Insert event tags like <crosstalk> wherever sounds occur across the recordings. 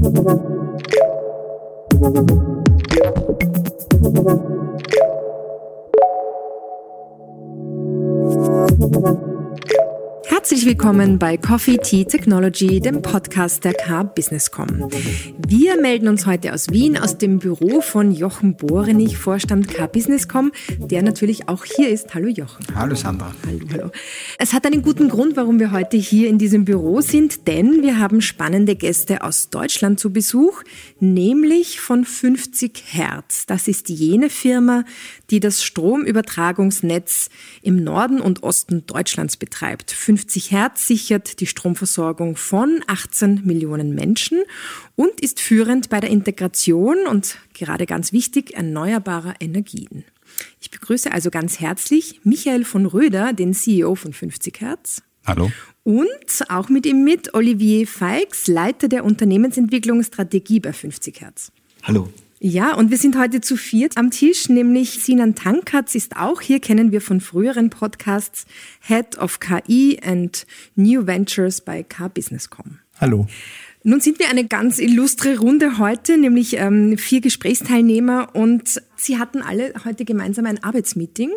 Thank you. Herzlich willkommen bei Coffee Tea Technology, dem Podcast der K-Businesscom. Wir melden uns heute aus Wien, aus dem Büro von Jochen Borenich, Vorstand K-Businesscom, der natürlich auch hier ist. Hallo Jochen. Hallo Sandra. Hallo, hallo. Es hat einen guten Grund, warum wir heute hier in diesem Büro sind, denn wir haben spannende Gäste aus Deutschland zu Besuch, nämlich von 50 Hertz. Das ist jene Firma, die das Stromübertragungsnetz im Norden und Osten Deutschlands betreibt. 50 Hertz sichert die Stromversorgung von 18 Millionen Menschen und ist führend bei der Integration und gerade ganz wichtig erneuerbarer Energien. Ich begrüße also ganz herzlich Michael von Röder, den CEO von 50 Hertz. Hallo. Und auch mit ihm mit Olivier Feix, Leiter der Unternehmensentwicklung Strategie bei 50 Hertz. Hallo. Ja, und wir sind heute zu viert am Tisch, nämlich Sinan Tankatz ist auch hier, kennen wir von früheren Podcasts, Head of KI and New Ventures bei K-Business.com. Hallo. Nun sind wir eine ganz illustre Runde heute, nämlich ähm, vier Gesprächsteilnehmer und sie hatten alle heute gemeinsam ein Arbeitsmeeting,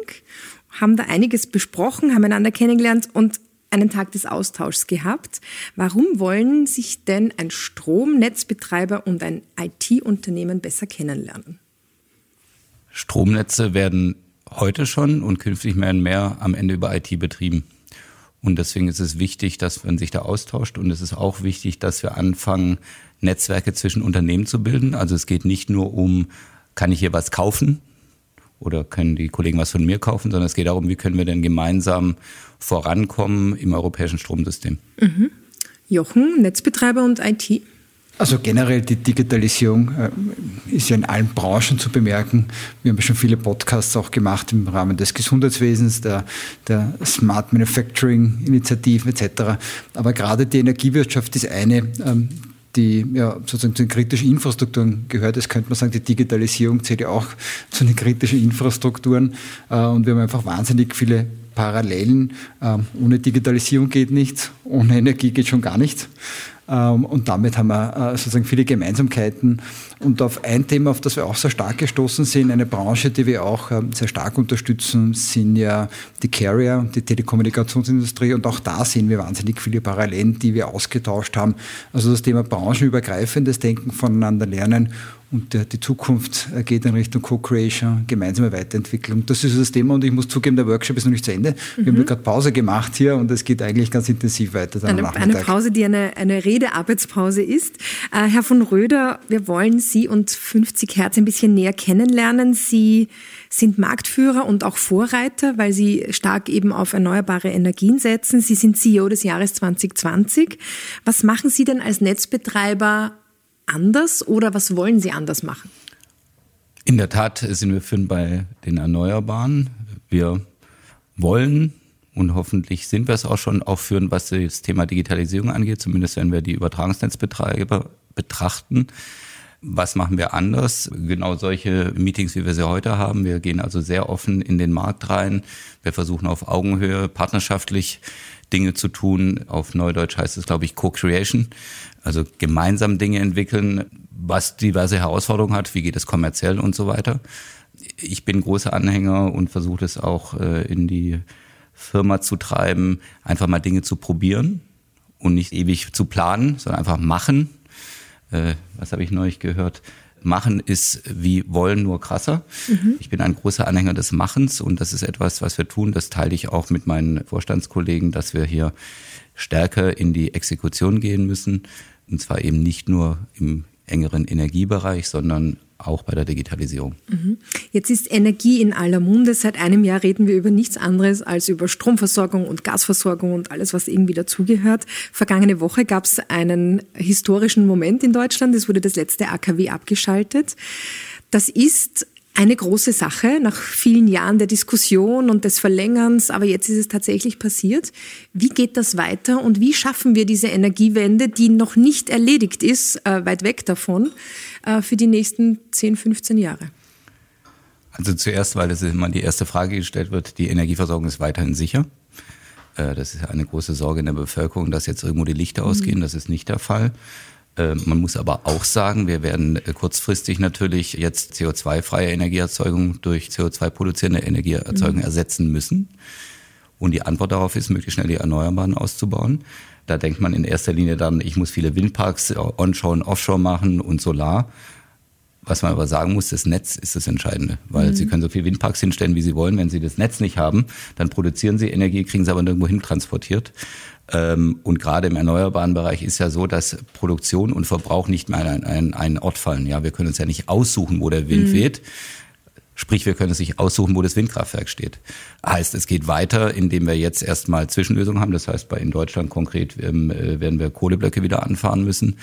haben da einiges besprochen, haben einander kennengelernt und einen Tag des Austauschs gehabt. Warum wollen sich denn ein Stromnetzbetreiber und ein IT-Unternehmen besser kennenlernen? Stromnetze werden heute schon und künftig mehr und mehr am Ende über IT betrieben. Und deswegen ist es wichtig, dass man sich da austauscht. Und es ist auch wichtig, dass wir anfangen, Netzwerke zwischen Unternehmen zu bilden. Also es geht nicht nur um, kann ich hier was kaufen, oder können die Kollegen was von mir kaufen, sondern es geht darum, wie können wir denn gemeinsam vorankommen im europäischen Stromsystem. Mhm. Jochen, Netzbetreiber und IT? Also generell die Digitalisierung äh, ist ja in allen Branchen zu bemerken. Wir haben schon viele Podcasts auch gemacht im Rahmen des Gesundheitswesens, der, der Smart Manufacturing Initiativen etc. Aber gerade die Energiewirtschaft ist eine, ähm, die ja, sozusagen zu den kritischen Infrastrukturen gehört. Das könnte man sagen, die Digitalisierung zählt ja auch <laughs> zu den kritischen Infrastrukturen. Äh, und wir haben einfach wahnsinnig viele Parallelen. Ähm, ohne Digitalisierung geht nichts, ohne Energie geht schon gar nichts. Ähm, und damit haben wir äh, sozusagen viele Gemeinsamkeiten. Und auf ein Thema, auf das wir auch sehr stark gestoßen sind, eine Branche, die wir auch ähm, sehr stark unterstützen, sind ja die Carrier, die Telekommunikationsindustrie. Und auch da sehen wir wahnsinnig viele Parallelen, die wir ausgetauscht haben. Also das Thema branchenübergreifendes Denken voneinander lernen und die Zukunft geht in Richtung Co-Creation, gemeinsame Weiterentwicklung. Das ist das Thema und ich muss zugeben, der Workshop ist noch nicht zu Ende. Wir mhm. haben gerade Pause gemacht hier und es geht eigentlich ganz intensiv weiter. Eine, eine, Pause, die eine, eine Redearbeitspause ist. Äh, Herr von Röder, wir wollen Sie und 50 Hertz ein bisschen näher kennenlernen. Sie sind Marktführer und auch Vorreiter, weil Sie stark eben auf erneuerbare Energien setzen. Sie sind CEO des Jahres 2020. Was machen Sie denn als Netzbetreiber anders oder was wollen Sie anders machen? In der Tat sind wir führend bei den Erneuerbaren. Wir wollen und hoffentlich sind wir es auch schon auch führen, was das Thema Digitalisierung angeht. Zumindest wenn wir die Übertragungsnetzbetreiber betrachten. Was machen wir anders? Genau solche Meetings, wie wir sie heute haben. Wir gehen also sehr offen in den Markt rein. Wir versuchen auf Augenhöhe partnerschaftlich Dinge zu tun. Auf Neudeutsch heißt es, glaube ich, Co-Creation. Also gemeinsam Dinge entwickeln, was diverse Herausforderungen hat. Wie geht es kommerziell und so weiter. Ich bin großer Anhänger und versuche es auch äh, in die Firma zu treiben, einfach mal Dinge zu probieren und nicht ewig zu planen, sondern einfach machen äh, was habe ich neulich gehört? Machen ist wie wollen nur krasser. Mhm. Ich bin ein großer Anhänger des Machens und das ist etwas, was wir tun. Das teile ich auch mit meinen Vorstandskollegen, dass wir hier stärker in die Exekution gehen müssen. Und zwar eben nicht nur im engeren Energiebereich, sondern auch bei der Digitalisierung. Mhm. Jetzt ist Energie in aller Munde. Seit einem Jahr reden wir über nichts anderes als über Stromversorgung und Gasversorgung und alles, was irgendwie dazugehört. Vergangene Woche gab es einen historischen Moment in Deutschland. Es wurde das letzte AKW abgeschaltet. Das ist eine große Sache nach vielen Jahren der Diskussion und des Verlängerns, aber jetzt ist es tatsächlich passiert. Wie geht das weiter und wie schaffen wir diese Energiewende, die noch nicht erledigt ist, äh, weit weg davon, äh, für die nächsten 10, 15 Jahre? Also zuerst, weil das immer die erste Frage gestellt wird, die Energieversorgung ist weiterhin sicher. Äh, das ist eine große Sorge in der Bevölkerung, dass jetzt irgendwo die Lichter ausgehen. Mhm. Das ist nicht der Fall. Äh, man muss aber auch sagen, wir werden äh, kurzfristig natürlich jetzt CO2-freie Energieerzeugung durch CO2-produzierende Energieerzeugung mhm. ersetzen müssen. Und die Antwort darauf ist, möglichst schnell die Erneuerbaren auszubauen. Da denkt man in erster Linie dann, ich muss viele Windparks onshore und offshore machen und Solar. Was man aber sagen muss, das Netz ist das Entscheidende, weil mhm. Sie können so viele Windparks hinstellen, wie Sie wollen. Wenn Sie das Netz nicht haben, dann produzieren Sie Energie, kriegen Sie aber nirgendwo hin transportiert. Ähm, und gerade im erneuerbaren Bereich ist ja so, dass Produktion und Verbrauch nicht mehr an einen, einen Ort fallen. Ja, wir können uns ja nicht aussuchen, wo der Wind mhm. weht. Sprich, wir können es sich aussuchen, wo das Windkraftwerk steht. Heißt, es geht weiter, indem wir jetzt erstmal Zwischenlösungen haben. Das heißt, bei in Deutschland konkret ähm, äh, werden wir Kohleblöcke wieder anfahren müssen.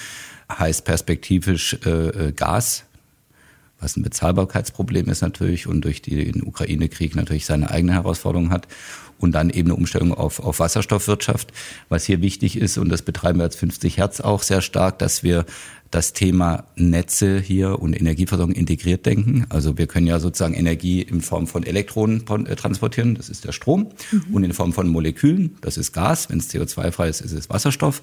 Heißt perspektivisch äh, äh Gas was ein Bezahlbarkeitsproblem ist natürlich und durch den Ukraine-Krieg natürlich seine eigene Herausforderung hat. Und dann eben eine Umstellung auf, auf Wasserstoffwirtschaft. Was hier wichtig ist, und das betreiben wir als 50 Hertz auch sehr stark, dass wir das Thema Netze hier und Energieversorgung integriert denken. Also wir können ja sozusagen Energie in Form von Elektronen äh, transportieren, das ist der Strom, mhm. und in Form von Molekülen, das ist Gas. Wenn es CO2-frei ist, ist es Wasserstoff.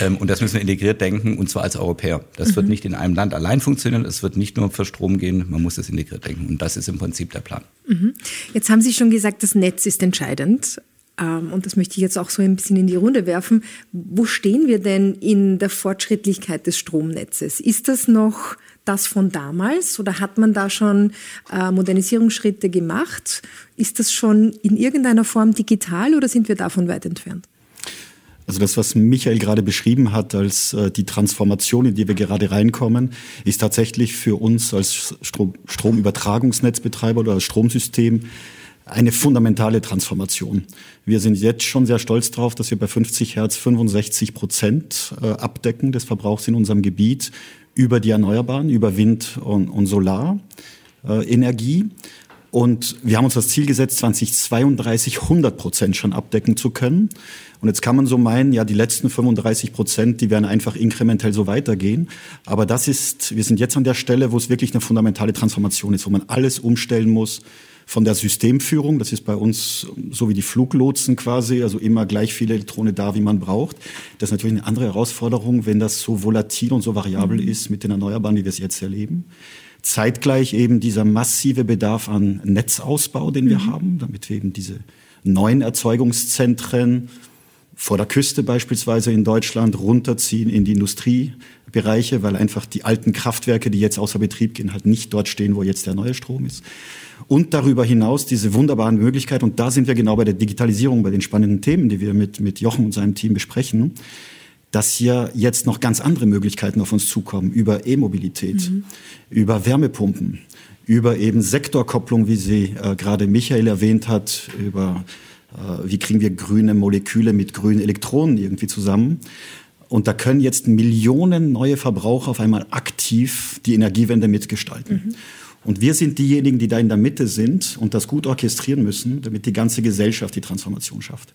Ähm, und das müssen wir integriert denken, und zwar als Europäer. Das mhm. wird nicht in einem Land allein funktionieren, es wird nicht nur für Strom gehen, man muss das integriert denken. Und das ist im Prinzip der Plan. Mhm. Jetzt haben Sie schon gesagt, das Netz ist entscheidend. Ähm, und das möchte ich jetzt auch so ein bisschen in die Runde werfen. Wo stehen wir denn in der Fortschrittlichkeit des Stromnetzes? Ist das noch das von damals oder hat man da schon äh, Modernisierungsschritte gemacht? Ist das schon in irgendeiner Form digital oder sind wir davon weit entfernt? Also das, was Michael gerade beschrieben hat als äh, die Transformation, in die wir gerade reinkommen, ist tatsächlich für uns als Strom Stromübertragungsnetzbetreiber oder als Stromsystem eine fundamentale Transformation. Wir sind jetzt schon sehr stolz darauf, dass wir bei 50 Hertz 65 Prozent äh, abdecken des Verbrauchs in unserem Gebiet über die Erneuerbaren, über Wind und, und Solarenergie. Und wir haben uns das Ziel gesetzt, 2032 100 Prozent schon abdecken zu können. Und jetzt kann man so meinen, ja, die letzten 35 Prozent, die werden einfach inkrementell so weitergehen. Aber das ist, wir sind jetzt an der Stelle, wo es wirklich eine fundamentale Transformation ist, wo man alles umstellen muss von der Systemführung. Das ist bei uns so wie die Fluglotsen quasi, also immer gleich viele Elektronen da, wie man braucht. Das ist natürlich eine andere Herausforderung, wenn das so volatil und so variabel mhm. ist mit den Erneuerbaren, wie wir es jetzt erleben. Zeitgleich eben dieser massive Bedarf an Netzausbau, den wir mhm. haben, damit wir eben diese neuen Erzeugungszentren vor der Küste beispielsweise in Deutschland runterziehen in die Industriebereiche, weil einfach die alten Kraftwerke, die jetzt außer Betrieb gehen, halt nicht dort stehen, wo jetzt der neue Strom ist. Und darüber hinaus diese wunderbaren Möglichkeiten, und da sind wir genau bei der Digitalisierung, bei den spannenden Themen, die wir mit, mit Jochen und seinem Team besprechen, dass hier jetzt noch ganz andere Möglichkeiten auf uns zukommen, über E-Mobilität, mhm. über Wärmepumpen, über eben Sektorkopplung, wie sie äh, gerade Michael erwähnt hat, über wie kriegen wir grüne Moleküle mit grünen Elektronen irgendwie zusammen. Und da können jetzt Millionen neue Verbraucher auf einmal aktiv die Energiewende mitgestalten. Mhm. Und wir sind diejenigen, die da in der Mitte sind und das gut orchestrieren müssen, damit die ganze Gesellschaft die Transformation schafft.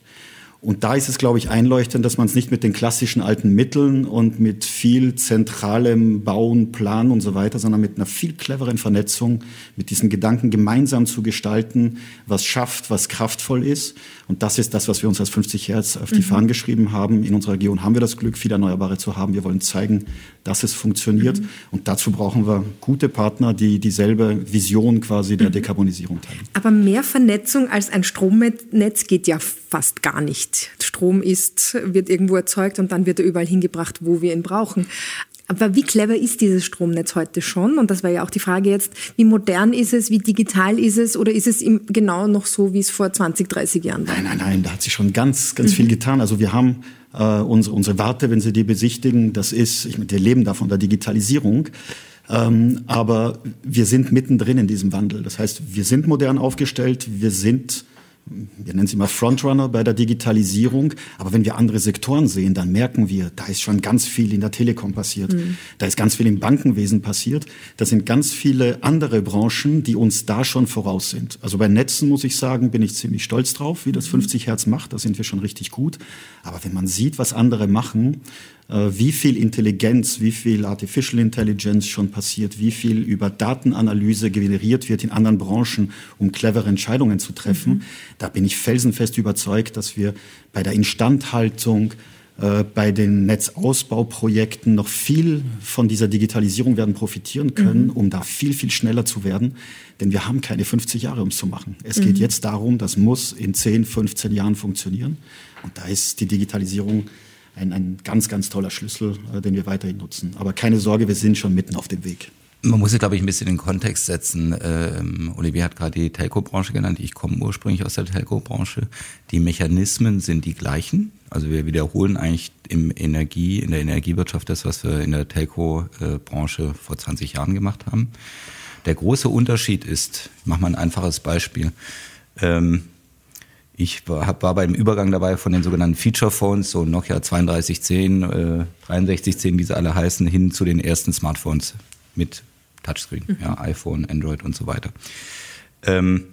Und da ist es, glaube ich, einleuchtend, dass man es nicht mit den klassischen alten Mitteln und mit viel zentralem Bauen, Planen und so weiter, sondern mit einer viel cleveren Vernetzung, mit diesen Gedanken gemeinsam zu gestalten, was schafft, was kraftvoll ist. Und das ist das, was wir uns als 50 Hertz auf die mhm. Fahnen geschrieben haben. In unserer Region haben wir das Glück, viele Erneuerbare zu haben. Wir wollen zeigen, dass es funktioniert. Mhm. Und dazu brauchen wir gute Partner, die dieselbe Vision quasi der mhm. Dekarbonisierung teilen. Aber mehr Vernetzung als ein Stromnetz geht ja fast gar nicht. Strom ist, wird irgendwo erzeugt und dann wird er überall hingebracht, wo wir ihn brauchen. Aber wie clever ist dieses Stromnetz heute schon? Und das war ja auch die Frage jetzt, wie modern ist es, wie digital ist es oder ist es genau noch so, wie es vor 20, 30 Jahren war? Nein, nein, nein, da hat sich schon ganz, ganz mhm. viel getan. Also wir haben äh, unsere, unsere Warte, wenn Sie die besichtigen, das ist, ich meine, wir leben davon der Digitalisierung. Ähm, aber wir sind mittendrin in diesem Wandel. Das heißt, wir sind modern aufgestellt, wir sind wir nennen sie mal Frontrunner bei der Digitalisierung. Aber wenn wir andere Sektoren sehen, dann merken wir, da ist schon ganz viel in der Telekom passiert. Mhm. Da ist ganz viel im Bankenwesen passiert. Da sind ganz viele andere Branchen, die uns da schon voraus sind. Also bei Netzen muss ich sagen, bin ich ziemlich stolz drauf, wie das 50 mhm. Hertz macht. Da sind wir schon richtig gut. Aber wenn man sieht, was andere machen, wie viel Intelligenz, wie viel Artificial Intelligence schon passiert, wie viel über Datenanalyse generiert wird in anderen Branchen, um clevere Entscheidungen zu treffen. Mhm. Da bin ich felsenfest überzeugt, dass wir bei der Instandhaltung, äh, bei den Netzausbauprojekten noch viel von dieser Digitalisierung werden profitieren können, mhm. um da viel, viel schneller zu werden. Denn wir haben keine 50 Jahre, um es zu machen. Es mhm. geht jetzt darum, das muss in 10, 15 Jahren funktionieren. Und da ist die Digitalisierung ein, ein ganz, ganz toller Schlüssel, äh, den wir weiterhin nutzen. Aber keine Sorge, wir sind schon mitten auf dem Weg. Man muss es, glaube ich, ein bisschen in den Kontext setzen. Ähm, Olivier hat gerade die Telco-Branche genannt. Ich komme ursprünglich aus der Telco-Branche. Die Mechanismen sind die gleichen. Also wir wiederholen eigentlich im Energie, in der Energiewirtschaft das, was wir in der Telco-Branche vor 20 Jahren gemacht haben. Der große Unterschied ist, ich mache mal ein einfaches Beispiel. Ähm, ich war, war beim Übergang dabei von den sogenannten Feature Phones, so Nokia 3210, äh, 6310, wie sie alle heißen, hin zu den ersten Smartphones mit Touchscreen, mhm. ja, iPhone, Android und so weiter. Ähm,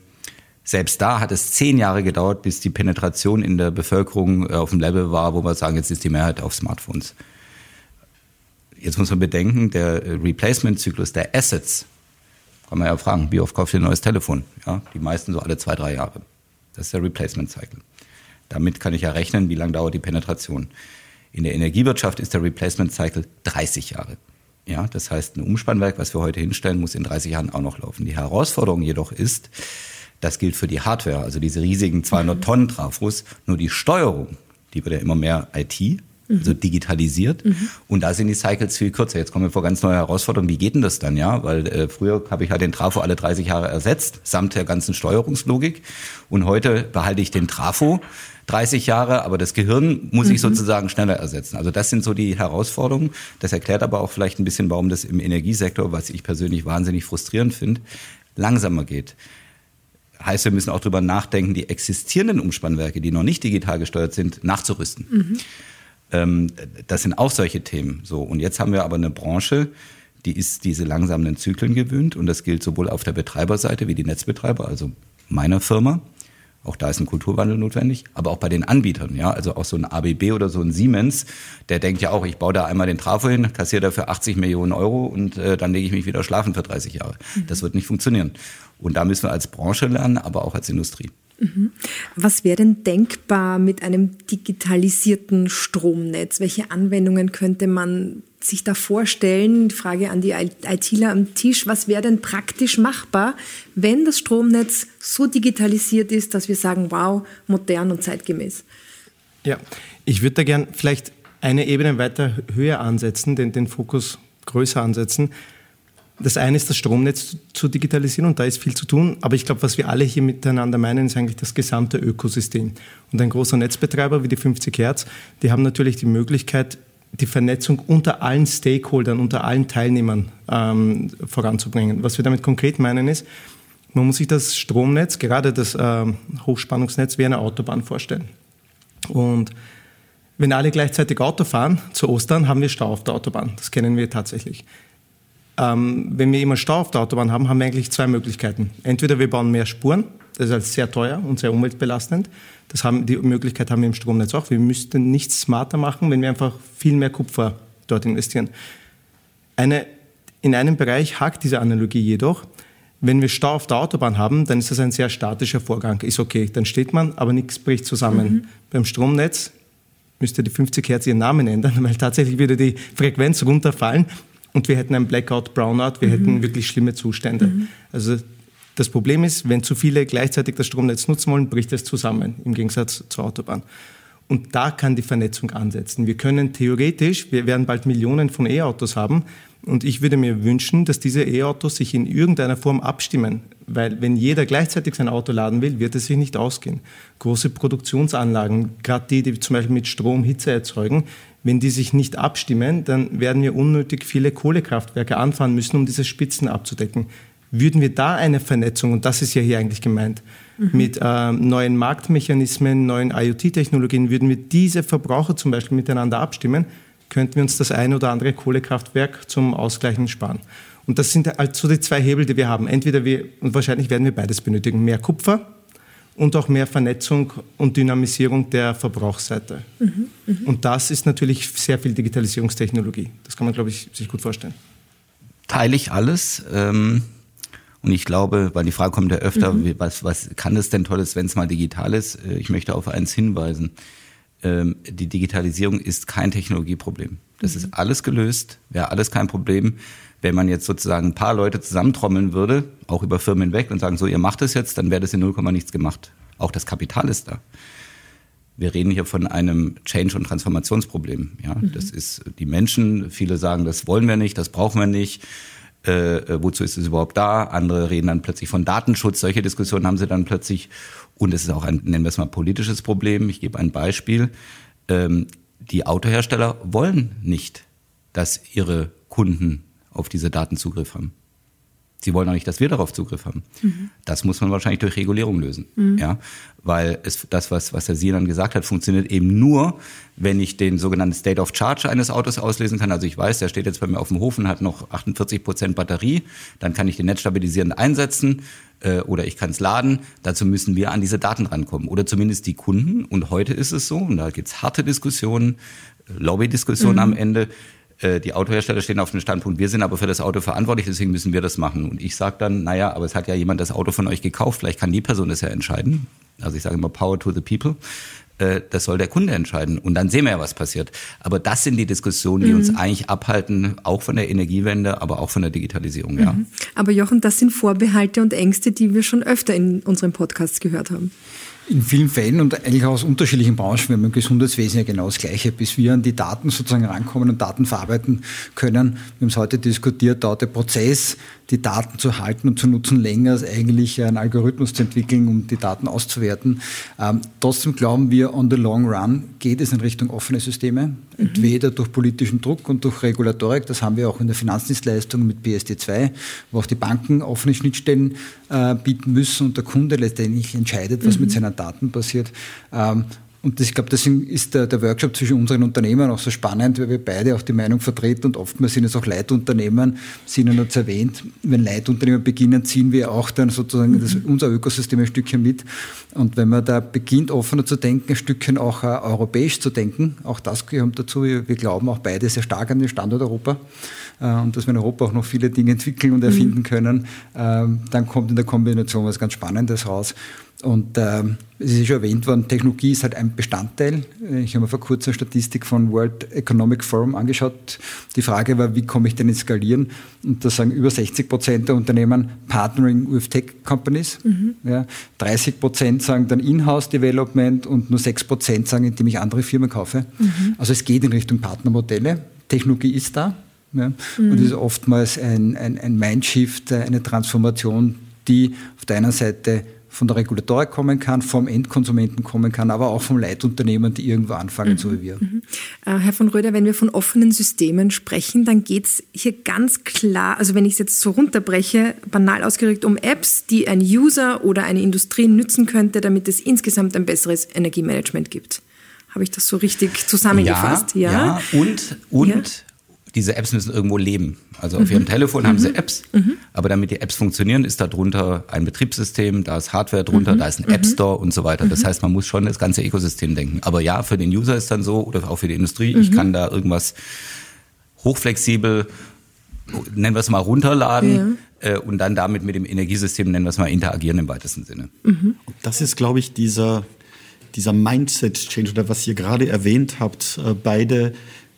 selbst da hat es zehn Jahre gedauert, bis die Penetration in der Bevölkerung äh, auf dem Level war, wo wir sagen, jetzt ist die Mehrheit auf Smartphones. Jetzt muss man bedenken, der Replacement-Zyklus der Assets, kann man ja fragen, wie oft kauft ihr ein neues Telefon? Ja, die meisten so alle zwei, drei Jahre. Das ist der Replacement-Cycle. Damit kann ich ja rechnen, wie lange dauert die Penetration. In der Energiewirtschaft ist der Replacement-Cycle 30 Jahre. Ja, das heißt, ein Umspannwerk, was wir heute hinstellen, muss in 30 Jahren auch noch laufen. Die Herausforderung jedoch ist, das gilt für die Hardware, also diese riesigen 200 Tonnen Trafos, nur die Steuerung, die wird ja immer mehr IT, also digitalisiert. Mhm. Und da sind die Cycles viel kürzer. Jetzt kommen wir vor ganz neue Herausforderungen. Wie geht denn das dann, ja? Weil äh, früher habe ich halt den Trafo alle 30 Jahre ersetzt, samt der ganzen Steuerungslogik. Und heute behalte ich den Trafo 30 Jahre, aber das Gehirn muss ich mhm. sozusagen schneller ersetzen. Also das sind so die Herausforderungen. Das erklärt aber auch vielleicht ein bisschen, warum das im Energiesektor, was ich persönlich wahnsinnig frustrierend finde, langsamer geht. Heißt, wir müssen auch darüber nachdenken, die existierenden Umspannwerke, die noch nicht digital gesteuert sind, nachzurüsten. Mhm. Ähm, das sind auch solche Themen. So und jetzt haben wir aber eine Branche, die ist diese langsamen Zyklen gewöhnt und das gilt sowohl auf der Betreiberseite wie die Netzbetreiber, also meiner Firma, auch da ist ein Kulturwandel notwendig, aber auch bei den Anbietern, ja, also auch so ein ABB oder so ein Siemens, der denkt ja auch, ich baue da einmal den Trafo hin, kassiere dafür 80 Millionen Euro und äh, dann lege ich mich wieder schlafen für 30 Jahre. Mhm. Das wird nicht funktionieren. Und da müssen wir als Branche lernen, aber auch als Industrie. Mhm. Was wäre denn denkbar mit einem digitalisierten Stromnetz? Welche Anwendungen könnte man sich da vorstellen? Frage an die ITler am Tisch. Was wäre denn praktisch machbar, wenn das Stromnetz so digitalisiert ist, dass wir sagen, wow, modern und zeitgemäß? Ja, ich würde da gern vielleicht eine Ebene weiter höher ansetzen, den, den Fokus größer ansetzen. Das eine ist das Stromnetz zu digitalisieren und da ist viel zu tun. Aber ich glaube, was wir alle hier miteinander meinen, ist eigentlich das gesamte Ökosystem. Und ein großer Netzbetreiber wie die 50 Hertz, die haben natürlich die Möglichkeit, die Vernetzung unter allen Stakeholdern, unter allen Teilnehmern ähm, voranzubringen. Was wir damit konkret meinen ist, man muss sich das Stromnetz, gerade das äh, Hochspannungsnetz, wie eine Autobahn vorstellen. Und wenn alle gleichzeitig Auto fahren zu Ostern, haben wir Stau auf der Autobahn. Das kennen wir tatsächlich. Ähm, wenn wir immer Stau auf der Autobahn haben, haben wir eigentlich zwei Möglichkeiten. Entweder wir bauen mehr Spuren, das ist halt sehr teuer und sehr umweltbelastend. Das haben, die Möglichkeit haben wir im Stromnetz auch. Wir müssten nichts smarter machen, wenn wir einfach viel mehr Kupfer dort investieren. Eine, in einem Bereich hakt diese Analogie jedoch. Wenn wir Stau auf der Autobahn haben, dann ist das ein sehr statischer Vorgang. Ist okay, dann steht man, aber nichts bricht zusammen. Mhm. Beim Stromnetz müsste die 50 Hertz ihren Namen ändern, <laughs> weil tatsächlich würde die Frequenz runterfallen und wir hätten ein Blackout, Brownout, wir mhm. hätten wirklich schlimme Zustände. Mhm. Also das Problem ist, wenn zu viele gleichzeitig das Stromnetz nutzen wollen, bricht es zusammen, im Gegensatz zur Autobahn. Und da kann die Vernetzung ansetzen. Wir können theoretisch, wir werden bald Millionen von E-Autos haben, und ich würde mir wünschen, dass diese E-Autos sich in irgendeiner Form abstimmen. Weil wenn jeder gleichzeitig sein Auto laden will, wird es sich nicht ausgehen. Große Produktionsanlagen, gerade die, die zum Beispiel mit Strom Hitze erzeugen, wenn die sich nicht abstimmen, dann werden wir unnötig viele Kohlekraftwerke anfahren müssen, um diese Spitzen abzudecken. Würden wir da eine Vernetzung, und das ist ja hier eigentlich gemeint, mhm. mit äh, neuen Marktmechanismen, neuen IoT-Technologien, würden wir diese Verbraucher zum Beispiel miteinander abstimmen, könnten wir uns das ein oder andere Kohlekraftwerk zum Ausgleichen sparen. Und das sind halt so die zwei Hebel, die wir haben. Entweder wir, und wahrscheinlich werden wir beides benötigen, mehr Kupfer und auch mehr Vernetzung und Dynamisierung der Verbrauchsseite. Mhm, mh. Und das ist natürlich sehr viel Digitalisierungstechnologie. Das kann man, glaube ich, sich gut vorstellen. Teile ich alles. Ähm, und ich glaube, weil die Frage kommt ja öfter, mhm. was, was kann das denn Tolles, wenn es mal digital ist? Äh, ich möchte auf eins hinweisen. ähm, die Digitalisierung ist kein Technologieproblem. Das ist alles gelöst, wäre alles kein Problem, wenn man jetzt sozusagen ein paar Leute zusammentrommeln würde, auch über Firmen hinweg und sagen, so, ihr macht es jetzt, dann wäre das in 0, nichts gemacht. Auch das Kapital ist da. Wir reden hier von einem Change- und Transformationsproblem. Ja, mhm. das ist die Menschen. Viele sagen, das wollen wir nicht, das brauchen wir nicht. Äh, äh, wozu ist es überhaupt da? Andere reden dann plötzlich von Datenschutz. Solche Diskussionen haben sie dann plötzlich. Und es ist auch ein, nennen wir es mal, politisches Problem. Ich gebe ein Beispiel. Ähm, die Autohersteller wollen nicht, dass ihre Kunden auf diese Daten Zugriff haben. Sie wollen auch nicht, dass wir darauf Zugriff haben. Mhm. Das muss man wahrscheinlich durch Regulierung lösen. Mhm. Ja, weil es, das, was, was Herr Sienan gesagt hat, funktioniert eben nur, wenn ich den sogenannten State of Charge eines Autos auslesen kann. Also ich weiß, der steht jetzt bei mir auf dem Hof und hat noch 48 Prozent Batterie. Dann kann ich den netzstabilisierend einsetzen äh, oder ich kann es laden. Dazu müssen wir an diese Daten rankommen. Oder zumindest die Kunden. Und heute ist es so, und da gibt es harte Diskussionen, Lobbydiskussionen mhm. am Ende äh, die Autohersteller stehen auf dem Standpunkt, wir sind aber für das Auto verantwortlich, deswegen müssen wir das machen. Und ich sage dann, naja, aber es hat ja jemand das Auto von euch gekauft, vielleicht kann die Person das ja entscheiden. Also ich sage immer Power to the People. Äh, das soll der Kunde entscheiden. Und dann sehen wir ja, was passiert. Aber das sind die Diskussionen, die mhm. uns eigentlich abhalten, auch von der Energiewende, aber auch von der Digitalisierung. Ja. Mhm. Aber Jochen, das sind Vorbehalte und Ängste, die wir schon öfter in unseren Podcasts gehört haben. In vielen Fällen und eigentlich aus unterschiedlichen Branchen, wir haben im Gesundheitswesen ja genau das Gleiche, bis wir an die Daten sozusagen rankommen und Daten verarbeiten können. Wir haben es heute diskutiert, dauert der Prozess, die Daten zu halten und zu nutzen, länger als eigentlich einen Algorithmus zu entwickeln, um die Daten auszuwerten. Ähm, trotzdem glauben wir, on the long run geht es in Richtung offene Systeme. Entweder durch politischen Druck und durch Regulatorik, das haben wir auch in der Finanzdienstleistung mit PSD2, wo auch die Banken offene Schnittstellen äh, bieten müssen und der Kunde letztendlich entscheidet, was mhm. mit seinen Daten passiert. Ähm, und das, ich glaube, deswegen ist der, der, Workshop zwischen unseren Unternehmen auch so spannend, weil wir beide auch die Meinung vertreten und oftmals sind es auch Leitunternehmen, sind ja noch erwähnt, wenn Leitunternehmen beginnen, ziehen wir auch dann sozusagen mhm. das, unser Ökosystem ein Stückchen mit. Und wenn man da beginnt, offener zu denken, ein Stückchen auch äh, europäisch zu denken, auch das gehört dazu. Wir, wir, glauben auch beide sehr stark an den Standort Europa und dass wir in Europa auch noch viele Dinge entwickeln und erfinden mhm. können, äh, dann kommt in der Kombination was ganz Spannendes raus. Und äh, es ist schon erwähnt worden, Technologie ist halt ein Bestandteil. Ich habe mir vor kurzem eine Statistik von World Economic Forum angeschaut. Die Frage war, wie komme ich denn ins Skalieren? Und da sagen über 60 Prozent der Unternehmen Partnering with Tech Companies. Mhm. Ja, 30 Prozent sagen dann Inhouse Development und nur 6 Prozent sagen, indem ich andere Firmen kaufe. Mhm. Also es geht in Richtung Partnermodelle. Technologie ist da. Ja, mhm. Und es ist oftmals ein, ein, ein Mindshift, eine Transformation, die auf der einen Seite von der Regulatorik kommen kann, vom Endkonsumenten kommen kann, aber auch vom Leitunternehmen, die irgendwo anfangen, mhm. so wie wir. Mhm. Äh, Herr von Röder, wenn wir von offenen Systemen sprechen, dann geht es hier ganz klar, also wenn ich es jetzt so runterbreche, banal ausgerückt um Apps, die ein User oder eine Industrie nützen könnte, damit es insgesamt ein besseres Energiemanagement gibt. Habe ich das so richtig zusammengefasst? Ja, ja. ja. und, und ja diese Apps müssen irgendwo leben. Also auf mhm. ihrem Telefon mhm. haben sie mhm. Apps, mhm. aber damit die Apps funktionieren, ist da drunter ein Betriebssystem, da ist Hardware drunter, mhm. da ist ein App mhm. Store und so weiter. Das heißt, man muss schon das ganze Ökosystem denken. Aber ja, für den User ist dann so oder auch für die Industrie, ich kann da irgendwas hochflexibel, nennen wir es mal runterladen ja. äh, und dann damit mit dem Energiesystem, nennen wir es mal interagieren im weitesten Sinne. Das ist, glaube ich, dieser dieser Mindset-Change oder was ihr gerade erwähnt habt, äh, beide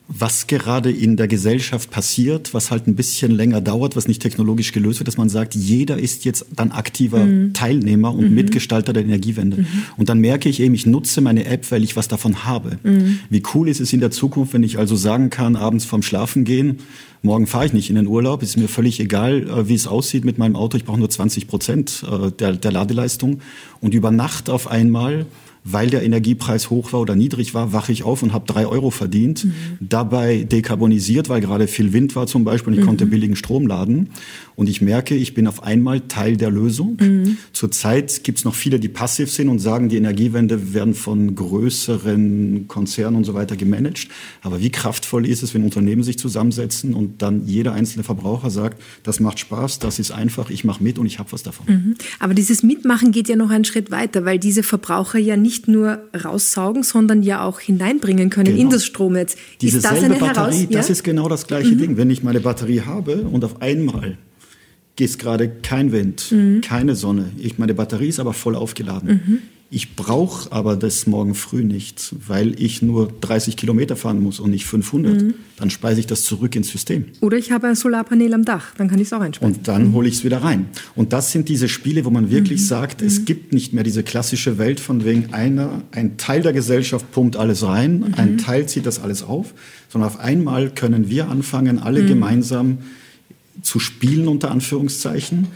was gerade in der Gesellschaft passiert, was halt ein bisschen länger dauert, was nicht technologisch gelöst wird, dass man sagt, jeder ist jetzt dann aktiver mhm. Teilnehmer und mhm. Mitgestalter der Energiewende. Mhm. Und dann merke ich eben, ich nutze meine App, weil ich was davon habe. Mhm. Wie cool ist es in der Zukunft, wenn ich also sagen kann, abends vorm Schlafen gehen, morgen fahre ich nicht in den Urlaub, ist mir völlig egal, äh, wie es aussieht mit meinem Auto, ich brauche nur 20 Prozent äh, der, der Ladeleistung. Und über Nacht auf einmal weil der Energiepreis hoch war oder niedrig war, wache ich auf und habe drei Euro verdient. Mhm. Dabei dekarbonisiert, weil gerade viel Wind war zum Beispiel und ich mhm. konnte billigen Strom laden. Und ich merke, ich bin auf einmal Teil der Lösung. Mhm. Zurzeit gibt es noch viele, die passiv sind und sagen, die Energiewende werden von größeren Konzernen und so weiter gemanagt. Aber wie kraftvoll ist es, wenn Unternehmen sich zusammensetzen und dann jeder einzelne Verbraucher sagt, das macht Spaß, das ist einfach, ich mache mit und ich habe was davon. Mhm. Aber dieses Mitmachen geht ja noch einen Schritt weiter, weil diese Verbraucher ja nicht nicht nur raussaugen, sondern ja auch hineinbringen können genau. in das Stromnetz. Diese ist das eine Batterie, Heraus das ja? ist genau das gleiche mhm. Ding. Wenn ich meine Batterie habe und auf einmal geht gerade kein Wind, mhm. keine Sonne, ich, meine Batterie ist aber voll aufgeladen. Ich brauche aber das morgen früh nicht, weil ich nur 30 Kilometer fahren muss und nicht 500. Mhm. Dann speise ich das zurück ins System. Oder ich habe ein Solarpanel am Dach, dann kann ich es auch einspeisen. Und dann mhm. hole ich es wieder rein. Und das sind diese Spiele, wo man wirklich mhm. sagt, es mhm. gibt nicht mehr diese klassische Welt von wegen einer, ein Teil der Gesellschaft pumpt alles rein, mhm. ein Teil zieht das alles auf, sondern auf einmal können wir anfangen, alle mhm. gemeinsam zu spielen unter Anführungszeichen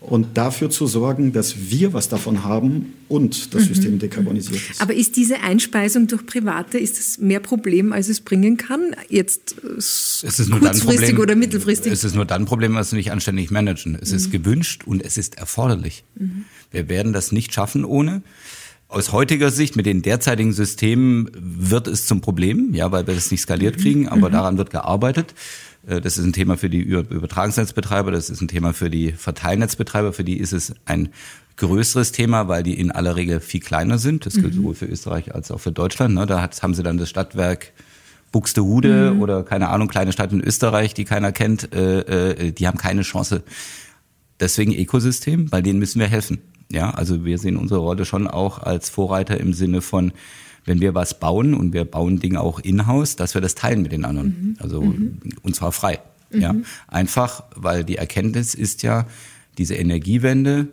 und dafür zu sorgen, dass wir was davon haben und das mhm. System dekarbonisiert ist. Aber ist diese Einspeisung durch Private, ist es mehr Problem, als es bringen kann? Jetzt äh, es ist nur kurzfristig Problem, oder mittelfristig? Es ist nur dann ein Problem, was wir nicht anständig managen. Es mhm. ist gewünscht und es ist erforderlich. Mhm. Wir werden das nicht schaffen ohne. Aus heutiger Sicht mit den derzeitigen Systemen wird es zum Problem, ja, weil wir das nicht skaliert mhm. kriegen, aber mhm. daran wird gearbeitet. Äh, das ist ein Thema für die Übertragungsnetzbetreiber, das ist ein Thema für die Verteilnetzbetreiber, für die ist es ein größeres Thema, weil die in aller Regel viel kleiner sind. Das gilt mhm. sowohl für Österreich als auch für Deutschland. Ne? Da haben sie dann das Stadtwerk Buxtehude mhm. oder keine Ahnung, kleine Stadt in Österreich, die keiner kennt, äh, äh, die haben keine Chance. Deswegen Ökosystem, bei denen müssen wir helfen. Ja, also wir sehen unsere Rolle schon auch als Vorreiter im Sinne von, wenn wir was bauen und wir bauen Dinge auch in-house, dass wir das teilen mit den anderen. Mhm. Also mhm. und zwar frei. Mhm. Ja, einfach, weil die Erkenntnis ist ja, diese Energiewende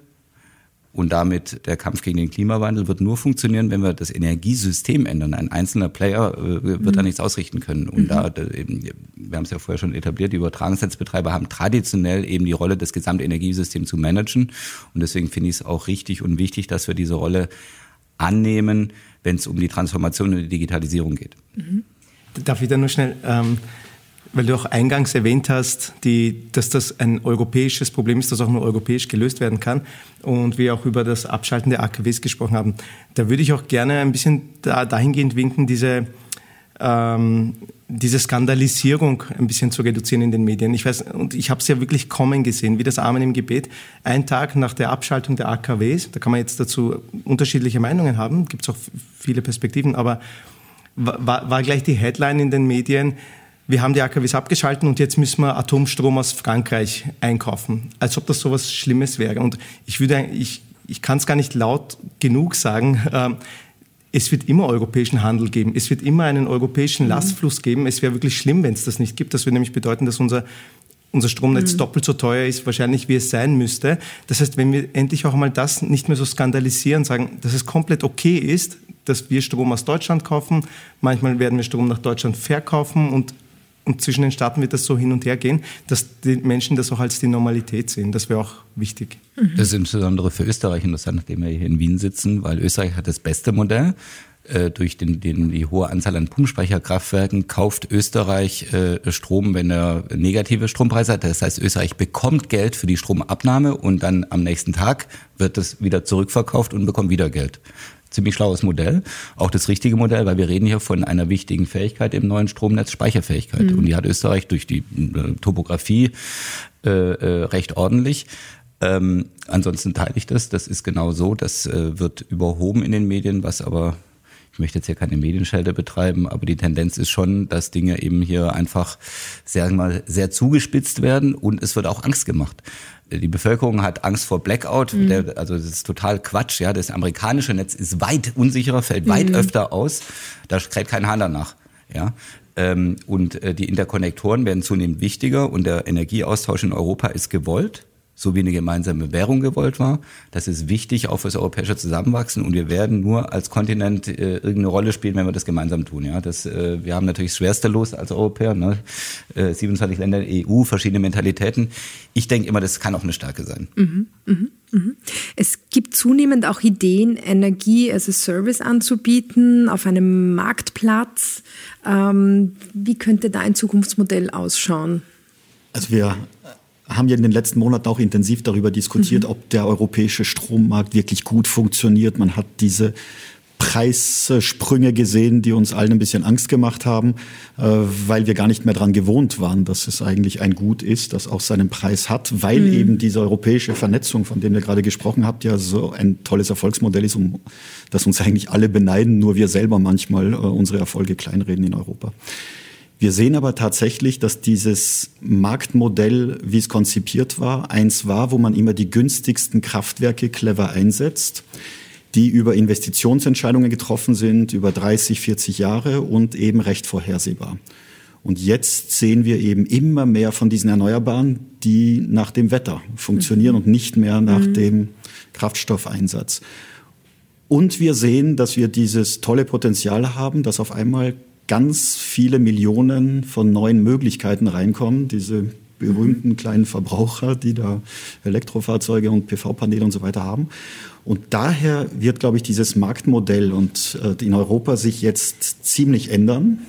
und damit der Kampf gegen den Klimawandel wird nur funktionieren, wenn wir das Energiesystem ändern. Ein einzelner Player äh, wird mhm. da nichts ausrichten können. Und mhm. da, eben, wir haben es ja vorher schon etabliert, die Übertragungsnetzbetreiber haben traditionell eben die Rolle, das gesamte Energiesystem zu managen. Und deswegen finde ich es auch richtig und wichtig, dass wir diese Rolle annehmen, wenn es um die Transformation und die Digitalisierung geht. Mhm. Darf ich da nur schnell, ähm, weil du auch eingangs erwähnt hast, die, dass das ein europäisches Problem ist, das auch nur europäisch gelöst werden kann und wir auch über das Abschalten der AKWs gesprochen haben. Da würde ich auch gerne ein bisschen da, dahingehend winken, diese ähm, diese Skandalisierung ein bisschen zu reduzieren in den Medien. Ich weiß, und ich habe es ja wirklich kommen gesehen, wie das Amen im Gebet. Ein Tag nach der Abschaltung der AKWs, da kann man jetzt dazu unterschiedliche Meinungen haben, gibt es auch viele Perspektiven, aber war, war gleich die Headline in den Medien, wir haben die AKWs abgeschalten und jetzt müssen wir Atomstrom aus Frankreich einkaufen. Als ob das so was Schlimmes wäre. Und ich würde, ich, ich kann es gar nicht laut genug sagen, <laughs> äh, es wird immer europäischen Handel geben. Es wird immer einen europäischen mhm. Lastfluss geben. Es wäre wirklich schlimm, wenn es das nicht gibt. Das würde nämlich bedeuten, dass unser unser Stromnetz mhm. doppelt so teuer ist, wahrscheinlich wie es sein müsste. Das heißt, wenn wir endlich auch einmal das nicht mehr so skandalisieren, sagen, dass es komplett okay ist, dass wir Strom aus Deutschland kaufen, manchmal werden wir Strom nach Deutschland verkaufen und und zwischen den Staaten wird das so hin und her gehen, dass die Menschen das auch als die Normalität sehen. Das wäre auch wichtig. Das ist insbesondere für Österreich interessant, nachdem wir hier in Wien sitzen, weil Österreich hat das beste Modell. Äh, durch den, den, die hohe Anzahl an Pumpspeicherkraftwerken kauft Österreich äh, Strom, wenn er negative Strompreise hat. Das heißt, Österreich bekommt Geld für die Stromabnahme und dann am nächsten Tag wird es wieder zurückverkauft und bekommt wieder Geld ziemlich schlaues Modell, auch das richtige Modell, weil wir reden hier von einer wichtigen Fähigkeit im neuen Stromnetz, Speicherfähigkeit. Mhm. Und die hat Österreich durch die äh, Topografie äh, äh, recht ordentlich. Ähm, ansonsten teile ich das. Das ist genau so. Das äh, wird überhoben in den Medien, was aber ich möchte jetzt hier keine Medienschelte betreiben, aber die Tendenz ist schon, dass Dinge eben hier einfach sehr, mal, sehr zugespitzt werden und es wird auch Angst gemacht die Bevölkerung hat Angst vor Blackout. Mhm. Der, also das ist total Quatsch. Ja, das amerikanische Netz ist weit unsicherer, fällt weit mhm. öfter aus. Da kräht kein Hahn danach. Ja, ähm, und äh, die Interkonnektoren werden zunehmend wichtiger und der Energieaustausch in Europa ist gewollt so wie eine gemeinsame Währung gewollt war. Das ist wichtig auch fürs europäische Zusammenwachsen und wir werden nur als Kontinent äh, irgendeine Rolle spielen, wenn wir das gemeinsam tun. Ja, das, äh, wir haben natürlich das schwerste Los als Europäer, ne? äh, 27 Länder EU, verschiedene Mentalitäten. Ich denke immer, das kann auch eine Stärke sein. Mhm, mh, mh. Es gibt zunehmend auch Ideen, Energie als a Service anzubieten auf einem Marktplatz. Ähm, wie könnte da ein Zukunftsmodell ausschauen? Also wir haben ja in den letzten Monaten auch intensiv darüber diskutiert, mhm. ob der europäische Strommarkt wirklich gut funktioniert. Man hat diese Preissprünge gesehen, die uns allen ein bisschen Angst gemacht haben, äh, weil wir gar nicht mehr dran gewohnt waren, dass es eigentlich ein Gut ist, das auch seinen Preis hat, weil mhm. eben diese europäische Vernetzung, von der ihr gerade gesprochen habt, ja so ein tolles Erfolgsmodell ist, um das uns eigentlich alle beneiden, nur wir selber manchmal äh, unsere Erfolge kleinreden in Europa. Wir sehen aber tatsächlich, dass dieses Marktmodell, wie es konzipiert war, eins war, wo man immer die günstigsten Kraftwerke clever einsetzt, die über Investitionsentscheidungen getroffen sind, über 30, 40 Jahre und eben recht vorhersehbar. Und jetzt sehen wir eben immer mehr von diesen Erneuerbaren, die nach dem Wetter funktionieren mhm. und nicht mehr nach mhm. dem Kraftstoffeinsatz. Und wir sehen, dass wir dieses tolle Potenzial haben, dass auf einmal ganz viele Millionen von neuen Möglichkeiten reinkommen. Diese berühmten kleinen Verbraucher, die da Elektrofahrzeuge und PV-Paneele und so weiter haben. Und daher wird, glaube ich, dieses Marktmodell und äh, in Europa sich jetzt ziemlich ändern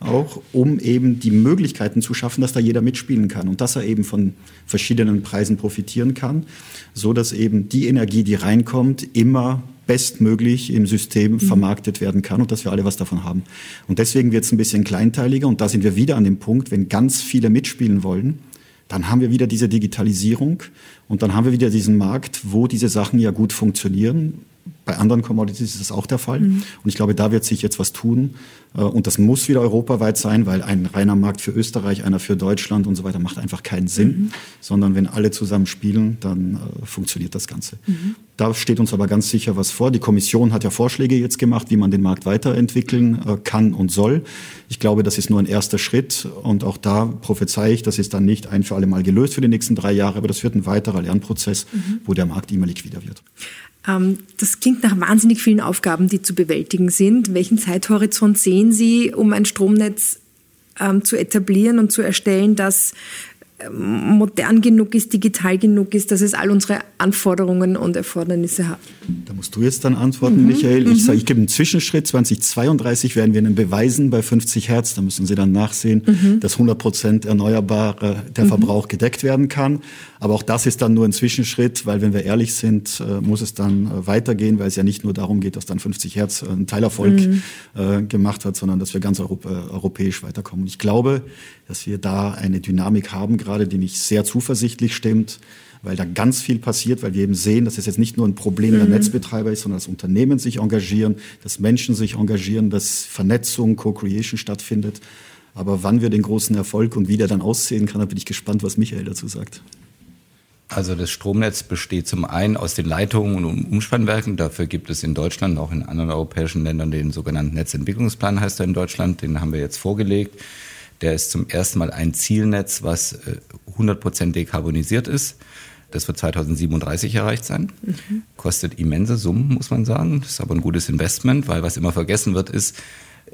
auch, um eben die Möglichkeiten zu schaffen, dass da jeder mitspielen kann und dass er eben von verschiedenen Preisen profitieren kann, so dass eben die Energie, die reinkommt, immer bestmöglich im System mhm. vermarktet werden kann und dass wir alle was davon haben. Und deswegen wird es ein bisschen kleinteiliger und da sind wir wieder an dem Punkt, wenn ganz viele mitspielen wollen, dann haben wir wieder diese Digitalisierung und dann haben wir wieder diesen Markt, wo diese Sachen ja gut funktionieren bei anderen Commodities ist das auch der Fall. Mhm. Und ich glaube, da wird sich jetzt was tun. Äh, und das muss wieder europaweit sein, weil ein reiner Markt für Österreich, einer für Deutschland und so weiter macht einfach keinen Sinn. Mhm. Sondern wenn alle zusammen spielen, dann äh, funktioniert das Ganze. Mhm. Da steht uns aber ganz sicher was vor. Die Kommission hat ja Vorschläge jetzt gemacht, wie man den Markt weiterentwickeln äh, kann und soll. Ich glaube, das ist nur ein erster Schritt. Und auch da prophezei ich, das ist dann nicht ein für alle Mal gelöst für die nächsten drei Jahre, aber das wird ein weiterer Lernprozess, mhm. wo der Markt immer liquider wird. Ähm, das klingt nach wahnsinnig vielen Aufgaben, die zu bewältigen sind. Welchen Zeithorizont sehen Sie, um ein Stromnetz ähm, zu etablieren und zu erstellen, das modern genug ist, digital genug ist, dass es all unsere Anforderungen und Erfordernisse hat. Da musst du jetzt dann antworten, mhm. Michael. Ich mhm. sage, ich gebe einen Zwischenschritt. 2032 werden wir einen beweisen bei 50 Hertz. Da müssen Sie dann nachsehen, mhm. dass 100 Prozent erneuerbare der mhm. Verbrauch gedeckt werden kann. Aber auch das ist dann nur ein Zwischenschritt, weil wenn wir ehrlich sind, äh, muss es dann äh, weitergehen, weil es ja nicht nur darum geht, dass dann 50 Hertz äh, einen Teilerfolg mhm. gemacht hat, sondern dass wir ganz europäisch weiterkommen. Ich glaube, dass wir da eine Dynamik haben, gerade die mich sehr zuversichtlich stimmt, weil da ganz viel passiert, weil wir eben sehen, dass es jetzt nicht nur ein Problem mhm. der Netzbetreiber ist, sondern dass Unternehmen sich engagieren, dass Menschen sich engagieren, dass Vernetzung, Co-Creation stattfindet. Aber wann wir den großen Erfolg und wie der dann aussehen kann, da bin ich gespannt, was Michael dazu sagt. Also das Stromnetz besteht zum einen aus den Leitungen und Umspannwerken. Dafür gibt es in Deutschland, auch in anderen europäischen Ländern, den sogenannten Netzentwicklungsplan heißt er in Deutschland. Den haben wir jetzt vorgelegt. Der ist zum ersten Mal ein Zielnetz, was 100% äh, dekarbonisiert ist. Das wird 2037 erreicht sein. Mhm. Kostet immense Summen, muss man sagen. Das ist aber ein gutes Investment, weil was immer vergessen wird, ist,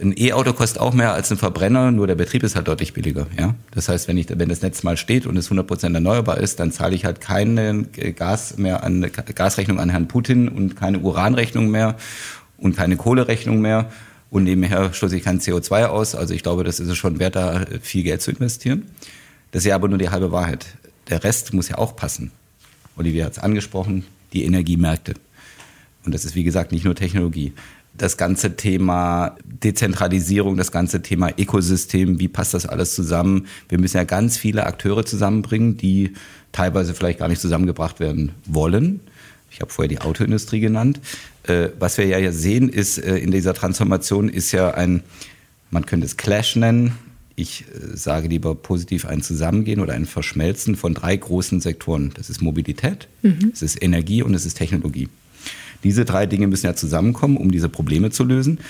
ein E-Auto kostet auch mehr als ein Verbrenner, nur der Betrieb ist halt deutlich billiger. Ja? Das heißt, wenn, ich, wenn das Netz mal steht und es 100% erneuerbar ist, dann zahle ich halt keine Gas mehr an, Gasrechnung an Herrn Putin und keine Uranrechnung mehr und keine Kohlerechnung mehr und nebenher stoße ich kein CO2 aus. Also ich glaube, das ist es schon wert, da viel Geld zu investieren. Das ist ja aber nur die halbe Wahrheit. Der Rest muss ja auch passen. Olivia hat es angesprochen, die Energiemärkte. Und das ist, wie gesagt, nicht nur Technologie. Das ganze Thema Dezentralisierung, das ganze Thema Ökosystem, wie passt das alles zusammen? Wir müssen ja ganz viele Akteure zusammenbringen, die teilweise vielleicht gar nicht zusammengebracht werden wollen. Ich habe vorher die Autoindustrie genannt. Äh, was wir ja sehen, ist äh, in dieser Transformation ist ja ein, man könnte es Clash nennen. Ich äh, sage lieber positiv ein Zusammengehen oder ein Verschmelzen von drei großen Sektoren. Das ist Mobilität, mhm. es ist Energie und es ist Technologie. Diese drei Dinge müssen ja zusammenkommen, um diese Probleme zu lösen.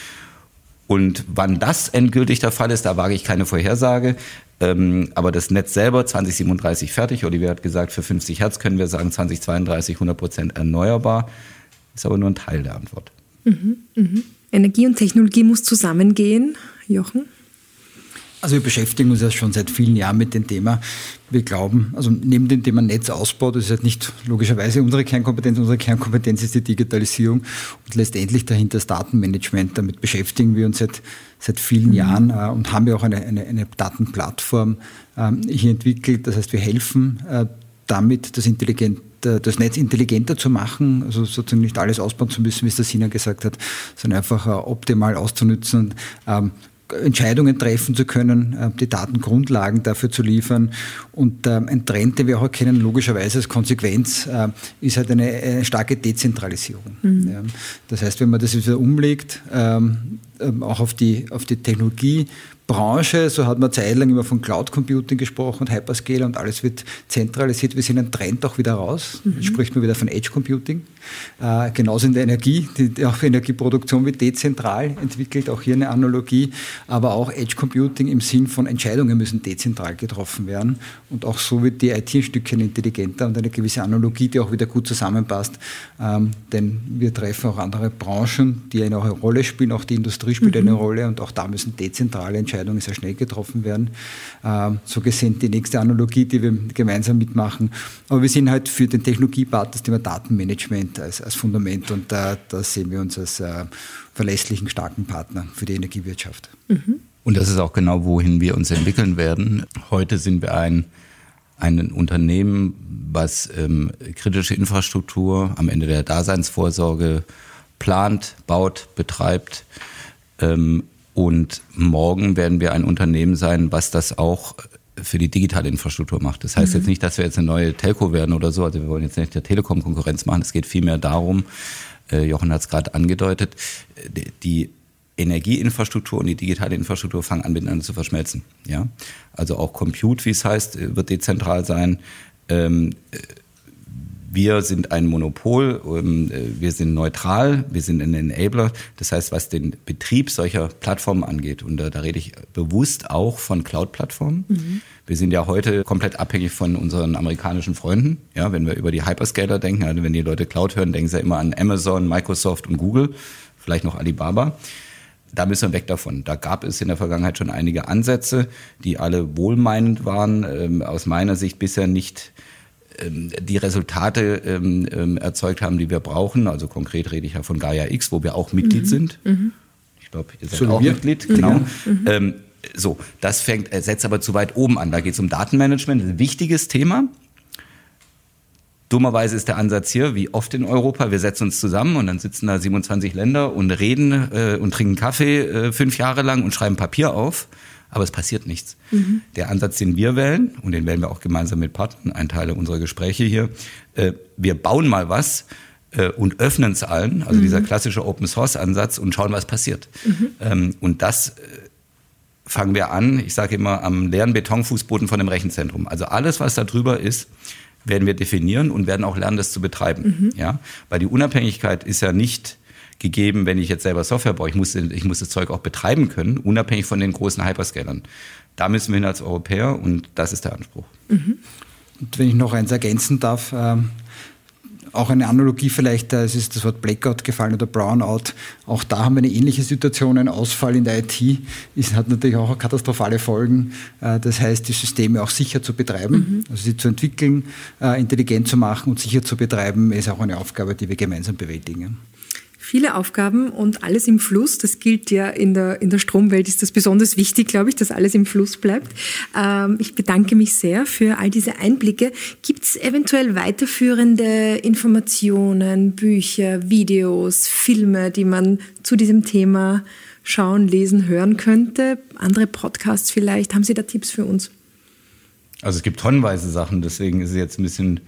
Und wann das endgültig der Fall ist, da wage ich keine Vorhersage. Ähm, aber das Netz selber 2037 fertig. Olivier hat gesagt, für 50 Hertz können wir sagen 2032 100 Prozent erneuerbar. Ist aber nur ein Teil der Antwort. Mhm, mh. Energie und Technologie muss zusammengehen. Jochen? Also wir beschäftigen uns ja schon seit vielen Jahren mit dem Thema. Wir glauben, also neben dem Thema Netzausbau, das ist halt nicht logischerweise unsere Kernkompetenz, unsere Kernkompetenz ist die Digitalisierung und letztendlich dahinter das Datenmanagement. Damit beschäftigen wir uns seit, seit vielen mhm. Jahren äh, und haben ja auch eine, eine, eine Datenplattform ähm, hier entwickelt. Das heißt, wir helfen äh, damit, das intelligent das Netz intelligenter zu machen, also sozusagen nicht alles ausbauen zu müssen, wie es der Sina gesagt hat, sondern einfach äh, optimal auszunutzen und ähm, Entscheidungen treffen zu können, äh, die Datengrundlagen dafür zu liefern. Und ähm, ein Trend, den wir auch erkennen, logischerweise als Konsequenz, äh, ist halt eine, eine starke Dezentralisierung. Mhm. Das heißt, wenn man das wieder umlegt, ähm, auch auf die, auf die Technologie Branche, so hat man zeitlang immer von Cloud Computing gesprochen und Hyperscaler und alles wird zentralisiert. Wir sehen einen Trend auch wieder raus. Mhm. Jetzt spricht man wieder von Edge Computing. Äh, genauso in der Energie. Die, auch Energieproduktion wird dezentral entwickelt, auch hier eine Analogie. Aber auch Edge Computing im Sinn von Entscheidungen müssen dezentral getroffen werden. Und auch so wird die IT ein Stückchen intelligenter und eine gewisse Analogie, die auch wieder gut zusammenpasst. Ähm, denn wir treffen auch andere Branchen, die eine Rolle spielen. Auch die Industrie spielt mhm. eine Rolle und auch da müssen dezentrale Entscheidungen Entscheidungen sehr schnell getroffen werden. Ähm, so gesehen die nächste Analogie, die wir gemeinsam mitmachen. Aber wir sind halt für den Technologiepart das Thema Datenmanagement als, als Fundament und da, da, sehen wir uns als äh, verlässlichen, starken Partner für die Energiewirtschaft. Mhm. Und das ist auch genau, wohin wir uns entwickeln werden. Heute sind wir ein, ein Unternehmen, was ähm, kritische Infrastruktur am Ende der Daseinsvorsorge plant, baut, betreibt ähm, und morgen werden wir ein Unternehmen sein, was das auch für die digitale Infrastruktur macht. Das heißt mhm. jetzt nicht, dass wir jetzt eine neue Telco werden oder so. Also wir wollen jetzt nicht der Telekom Konkurrenz machen. Es geht vielmehr darum, äh, Jochen hat es gerade angedeutet, die Energieinfrastruktur und die digitale Infrastruktur fangen an miteinander zu verschmelzen. Ja, also auch Compute, wie es heißt, wird dezentral sein. Ähm, wir sind ein Monopol, ähm, äh, wir sind neutral, wir sind ein Enabler. Das heißt, was den Betrieb solcher Plattformen angeht, und da, da rede ich bewusst auch von Cloud-Plattformen. Mhm. Wir sind ja heute komplett abhängig von unseren amerikanischen Freunden. Ja, wenn wir über die Hyperscaler denken, also wenn die Leute Cloud hören, denken sie ja immer an Amazon, Microsoft und Google, vielleicht noch Alibaba da müssen wir weg davon. Da gab es in der Vergangenheit schon einige Ansätze, die alle wohlmeinend waren, ähm, aus meiner Sicht bisher nicht die Resultate ähm, ähm, erzeugt haben, die wir brauchen. Also konkret rede ich ja von Gaia X, wo wir auch Mitglied mhm. sind. Mhm. Ich glaube, ihr seid so auch wir. Mitglied, genau. Mhm. Ähm, so, das fängt, äh, setzt aber zu weit oben an. Da geht es um Datenmanagement, ein wichtiges Thema. Dummerweise ist der Ansatz hier, wie oft in Europa, wir setzen uns zusammen und dann sitzen da 27 Länder und reden äh, und trinken Kaffee äh, fünf Jahre lang und schreiben Papier auf aber es passiert nichts. Mhm. Der Ansatz, den wir wählen, und den wählen wir auch gemeinsam mit Partnern, ein Teil unserer Gespräche hier, äh, wir bauen mal was äh, und öffnen es allen, also mhm. dieser klassische Open Source Ansatz und schauen, was passiert. Mhm. Ähm, und das äh, fangen wir an, ich sage immer, am leeren Betonfußboden von dem Rechenzentrum. Also alles, was da drüber ist, werden wir definieren und werden auch lernen, das zu betreiben. Mhm. Ja? Weil die Unabhängigkeit ist ja nicht gegeben, wenn ich jetzt selber Software baue. Ich muss, ich muss das Zeug auch betreiben können, unabhängig von den großen Hyperscalern. Da müssen wir hin als Europäer und das ist der Anspruch. Mhm. Und wenn ich noch eins ergänzen darf, ähm, auch eine Analogie vielleicht, äh, es ist das Wort Blackout gefallen oder Brownout. Auch da haben wir eine ähnliche Situation. Ein Ausfall in der IT ist, hat natürlich auch katastrophale Folgen. Äh, das heißt, die Systeme auch sicher zu betreiben, mhm. also sie zu entwickeln, äh, intelligent zu machen und sicher zu betreiben, ist auch eine Aufgabe, die wir gemeinsam bewältigen viele Aufgaben und alles im Fluss. Das gilt ja in der, in der Stromwelt, ist das besonders wichtig, glaube ich, dass alles im Fluss bleibt. Ähm, ich bedanke mich sehr für all diese Einblicke. Gibt es eventuell weiterführende Informationen, Bücher, Videos, Filme, die man zu diesem Thema schauen, lesen, hören könnte? Andere Podcasts vielleicht? Haben Sie da Tipps für uns? Also es gibt tonnenweise Sachen, deswegen ist es jetzt ein bisschen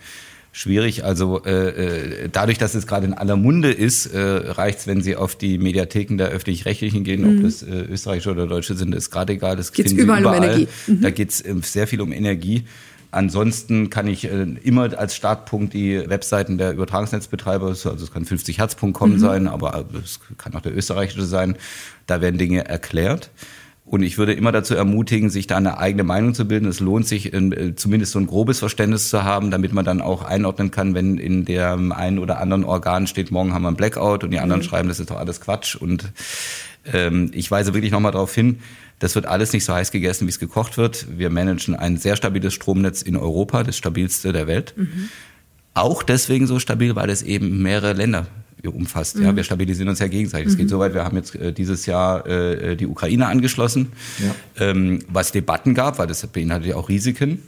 schwierig. Also äh, äh, dadurch, dass es gerade in aller Munde ist, äh, reicht es, wenn Sie auf die Mediatheken der öffentlich-rechtlichen gehen, mhm. ob das äh, österreichische oder deutsche sind, ist gerade egal. Das geht's überall, überall um Energie. Mhm. Da geht es äh, sehr viel um Energie. Ansonsten kann ich äh, immer als Startpunkt die Webseiten der Übertragungsnetzbetreiber, also es kann 50hertz.com mhm. sein, aber es kann auch der österreichische sein. Da werden Dinge erklärt. Und ich würde immer dazu ermutigen, sich da eine eigene Meinung zu bilden. Es lohnt sich, äh, zumindest so ein grobes Verständnis zu haben, damit man dann auch einordnen kann, wenn in dem einen oder anderen Organ steht, morgen haben wir ein Blackout und die anderen mhm. schreiben, das ist doch alles Quatsch. Und ähm, ich weise wirklich nochmal darauf hin, das wird alles nicht so heiß gegessen, wie es gekocht wird. Wir managen ein sehr stabiles Stromnetz in Europa, das stabilste der Welt. Mhm. Auch deswegen so stabil, weil es eben mehrere Länder umfasst. Mhm. Ja, wir stabilisieren uns ja gegenseitig. Es mhm. geht so weit, wir haben jetzt äh, dieses Jahr äh, die Ukraine angeschlossen, ja. ähm, was Debatten gab, weil das beinhaltet ja auch Risiken.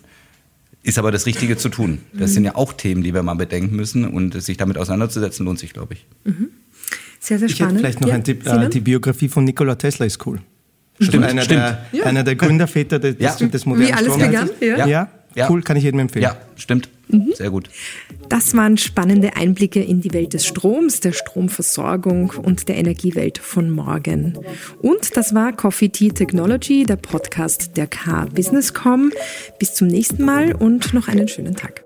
Ist aber das Richtige zu tun. Das mhm. sind ja auch Themen, die wir mal bedenken müssen und sich damit auseinanderzusetzen lohnt sich, glaube ich. Mhm. Sehr, sehr spannend. Ich hätte vielleicht noch ja, ein Tipp. Äh, die Biografie von Nikola Tesla ist cool. Stimmt, einer, stimmt. Der, ja. einer der Gründerväter des, ja. des modernen Wie alles begann? Ja. ja. cool, kann ich jedem empfehlen. Ja, stimmt. Mhm. Sehr gut. Das waren spannende Einblicke in die Welt des Stroms, der Stromversorgung und der Energiewelt von morgen. Und das war Coffee Tea Technology, der Podcast der K Businesscom. Bis zum nächsten Mal und noch einen schönen Tag.